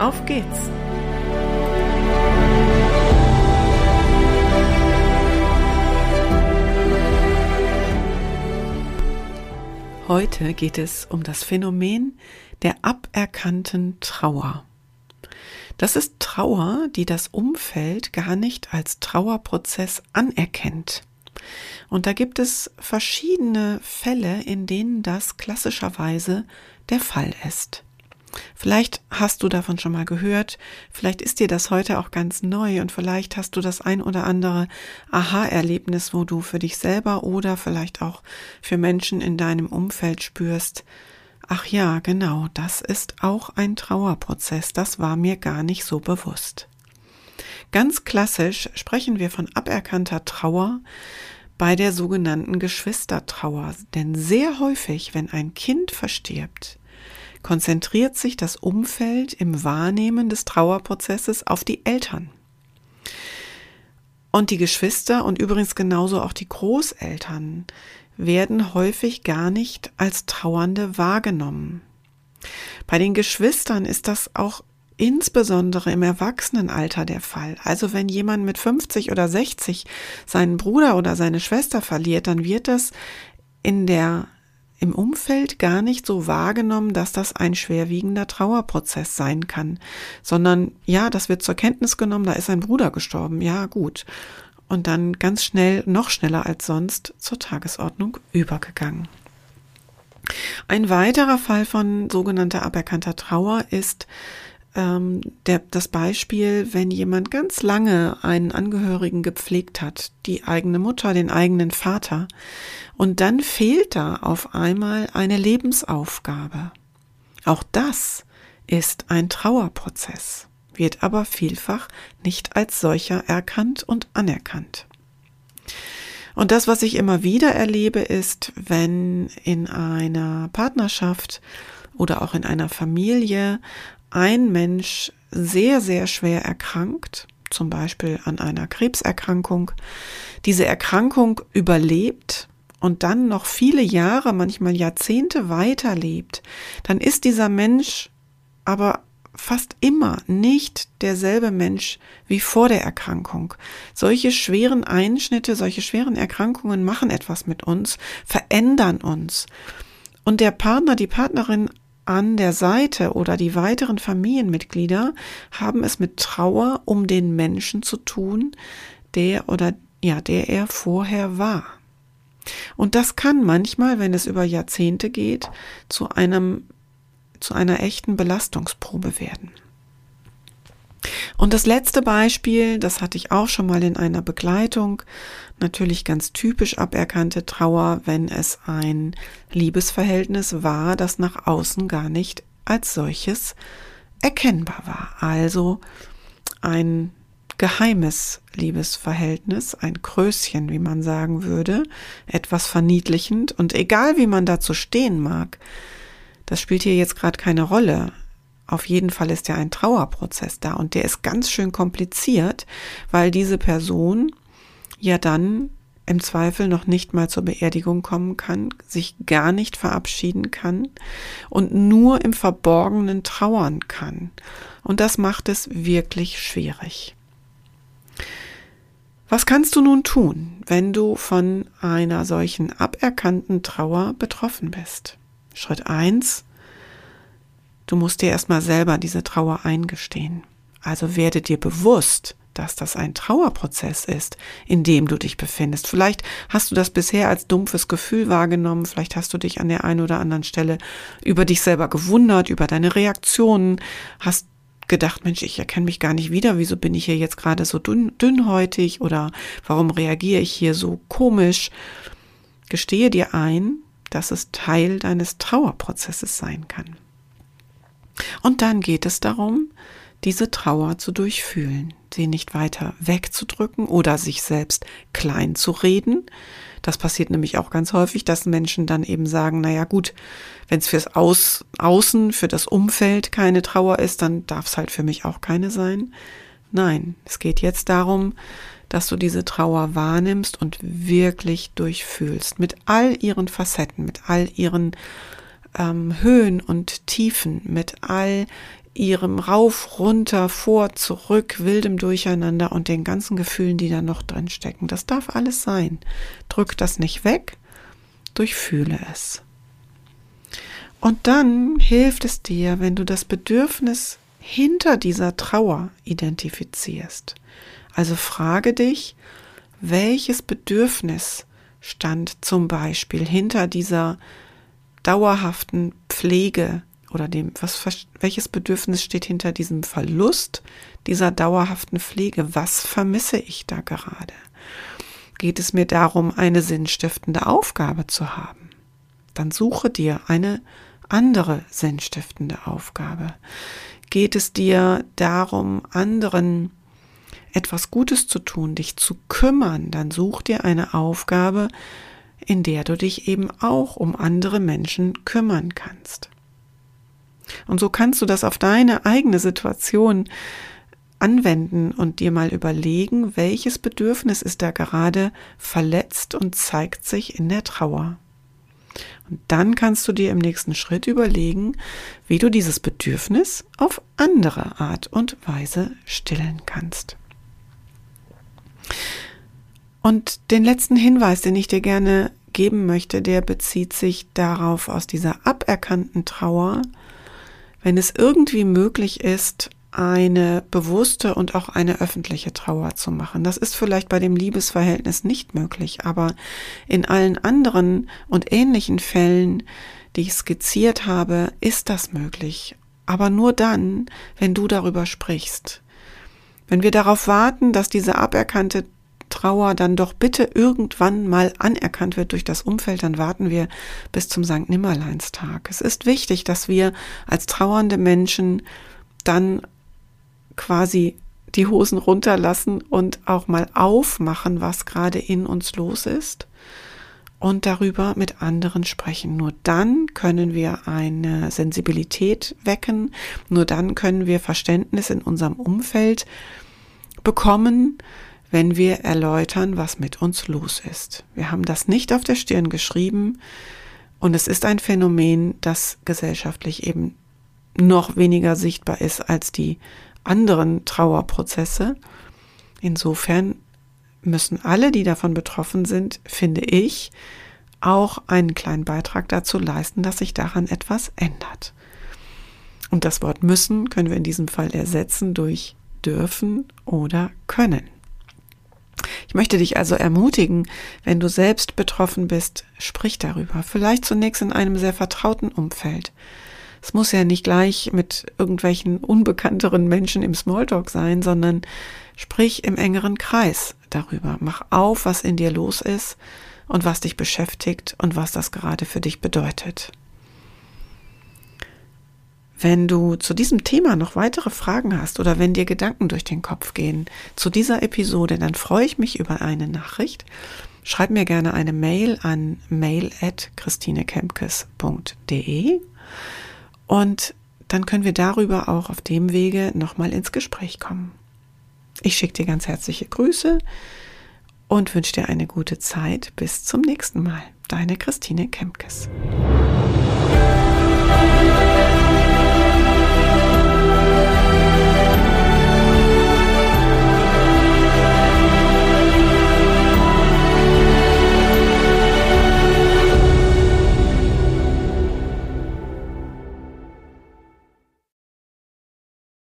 auf geht's! Heute geht es um das Phänomen der aberkannten Trauer. Das ist Trauer, die das Umfeld gar nicht als Trauerprozess anerkennt. Und da gibt es verschiedene Fälle, in denen das klassischerweise der Fall ist. Vielleicht hast du davon schon mal gehört, vielleicht ist dir das heute auch ganz neu und vielleicht hast du das ein oder andere Aha-Erlebnis, wo du für dich selber oder vielleicht auch für Menschen in deinem Umfeld spürst, Ach ja, genau, das ist auch ein Trauerprozess, das war mir gar nicht so bewusst. Ganz klassisch sprechen wir von aberkannter Trauer bei der sogenannten Geschwistertrauer, denn sehr häufig, wenn ein Kind verstirbt, konzentriert sich das Umfeld im Wahrnehmen des Trauerprozesses auf die Eltern. Und die Geschwister und übrigens genauso auch die Großeltern werden häufig gar nicht als Trauernde wahrgenommen. Bei den Geschwistern ist das auch insbesondere im Erwachsenenalter der Fall. Also wenn jemand mit 50 oder 60 seinen Bruder oder seine Schwester verliert, dann wird das in der im Umfeld gar nicht so wahrgenommen, dass das ein schwerwiegender Trauerprozess sein kann, sondern ja, das wird zur Kenntnis genommen, da ist ein Bruder gestorben, ja gut und dann ganz schnell, noch schneller als sonst, zur Tagesordnung übergegangen. Ein weiterer Fall von sogenannter aberkannter Trauer ist ähm, der, das Beispiel, wenn jemand ganz lange einen Angehörigen gepflegt hat, die eigene Mutter, den eigenen Vater, und dann fehlt da auf einmal eine Lebensaufgabe. Auch das ist ein Trauerprozess wird aber vielfach nicht als solcher erkannt und anerkannt. Und das, was ich immer wieder erlebe, ist, wenn in einer Partnerschaft oder auch in einer Familie ein Mensch sehr, sehr schwer erkrankt, zum Beispiel an einer Krebserkrankung, diese Erkrankung überlebt und dann noch viele Jahre, manchmal Jahrzehnte weiterlebt, dann ist dieser Mensch aber fast immer nicht derselbe Mensch wie vor der Erkrankung. Solche schweren Einschnitte, solche schweren Erkrankungen machen etwas mit uns, verändern uns. Und der Partner, die Partnerin an der Seite oder die weiteren Familienmitglieder haben es mit Trauer um den Menschen zu tun, der oder ja, der er vorher war. Und das kann manchmal, wenn es über Jahrzehnte geht, zu einem zu einer echten Belastungsprobe werden. Und das letzte Beispiel, das hatte ich auch schon mal in einer Begleitung, natürlich ganz typisch aberkannte Trauer, wenn es ein Liebesverhältnis war, das nach außen gar nicht als solches erkennbar war. Also ein geheimes Liebesverhältnis, ein Kröschen, wie man sagen würde, etwas verniedlichend und egal wie man dazu stehen mag, das spielt hier jetzt gerade keine Rolle. Auf jeden Fall ist ja ein Trauerprozess da und der ist ganz schön kompliziert, weil diese Person ja dann im Zweifel noch nicht mal zur Beerdigung kommen kann, sich gar nicht verabschieden kann und nur im Verborgenen trauern kann. Und das macht es wirklich schwierig. Was kannst du nun tun, wenn du von einer solchen aberkannten Trauer betroffen bist? Schritt eins: Du musst dir erstmal selber diese Trauer eingestehen. Also werde dir bewusst, dass das ein Trauerprozess ist, in dem du dich befindest. Vielleicht hast du das bisher als dumpfes Gefühl wahrgenommen, vielleicht hast du dich an der einen oder anderen Stelle über dich selber gewundert, über deine Reaktionen, hast gedacht, Mensch, ich erkenne mich gar nicht wieder, wieso bin ich hier jetzt gerade so dünn, dünnhäutig oder warum reagiere ich hier so komisch? Gestehe dir ein, dass es Teil deines Trauerprozesses sein kann. Und dann geht es darum, diese Trauer zu durchfühlen, sie nicht weiter wegzudrücken oder sich selbst klein zu reden. Das passiert nämlich auch ganz häufig, dass Menschen dann eben sagen, naja gut, wenn es fürs Aus, Außen, für das Umfeld keine Trauer ist, dann darf es halt für mich auch keine sein. Nein, es geht jetzt darum, dass du diese Trauer wahrnimmst und wirklich durchfühlst, mit all ihren Facetten, mit all ihren ähm, Höhen und Tiefen, mit all ihrem Rauf, runter, vor, zurück, wildem Durcheinander und den ganzen Gefühlen, die da noch drin stecken. Das darf alles sein. Drück das nicht weg, durchfühle es. Und dann hilft es dir, wenn du das Bedürfnis hinter dieser Trauer identifizierst. Also frage dich, welches Bedürfnis stand zum Beispiel hinter dieser dauerhaften Pflege oder dem, was, welches Bedürfnis steht hinter diesem Verlust dieser dauerhaften Pflege? Was vermisse ich da gerade? Geht es mir darum, eine sinnstiftende Aufgabe zu haben? Dann suche dir eine andere sinnstiftende Aufgabe. Geht es dir darum, anderen etwas Gutes zu tun, dich zu kümmern, dann such dir eine Aufgabe, in der du dich eben auch um andere Menschen kümmern kannst. Und so kannst du das auf deine eigene Situation anwenden und dir mal überlegen, welches Bedürfnis ist da gerade verletzt und zeigt sich in der Trauer. Und dann kannst du dir im nächsten Schritt überlegen, wie du dieses Bedürfnis auf andere Art und Weise stillen kannst. Und den letzten Hinweis, den ich dir gerne geben möchte, der bezieht sich darauf aus dieser aberkannten Trauer, wenn es irgendwie möglich ist, eine bewusste und auch eine öffentliche Trauer zu machen. Das ist vielleicht bei dem Liebesverhältnis nicht möglich, aber in allen anderen und ähnlichen Fällen, die ich skizziert habe, ist das möglich. Aber nur dann, wenn du darüber sprichst. Wenn wir darauf warten, dass diese aberkannte Trauer dann doch bitte irgendwann mal anerkannt wird durch das Umfeld, dann warten wir bis zum St. Nimmerleinstag. Es ist wichtig, dass wir als trauernde Menschen dann quasi die Hosen runterlassen und auch mal aufmachen, was gerade in uns los ist und darüber mit anderen sprechen. Nur dann können wir eine Sensibilität wecken, nur dann können wir Verständnis in unserem Umfeld bekommen, wenn wir erläutern, was mit uns los ist. Wir haben das nicht auf der Stirn geschrieben und es ist ein Phänomen, das gesellschaftlich eben noch weniger sichtbar ist als die anderen Trauerprozesse. Insofern müssen alle, die davon betroffen sind, finde ich, auch einen kleinen Beitrag dazu leisten, dass sich daran etwas ändert. Und das Wort müssen können wir in diesem Fall ersetzen durch dürfen oder können. Ich möchte dich also ermutigen, wenn du selbst betroffen bist, sprich darüber. Vielleicht zunächst in einem sehr vertrauten Umfeld. Es muss ja nicht gleich mit irgendwelchen unbekannteren Menschen im Smalltalk sein, sondern sprich im engeren Kreis darüber. Mach auf, was in dir los ist und was dich beschäftigt und was das gerade für dich bedeutet. Wenn du zu diesem Thema noch weitere Fragen hast oder wenn dir Gedanken durch den Kopf gehen zu dieser Episode, dann freue ich mich über eine Nachricht. Schreib mir gerne eine Mail an mail@christinekempkes.de und dann können wir darüber auch auf dem Wege nochmal ins Gespräch kommen. Ich schicke dir ganz herzliche Grüße und wünsche dir eine gute Zeit. Bis zum nächsten Mal. Deine Christine Kempkes.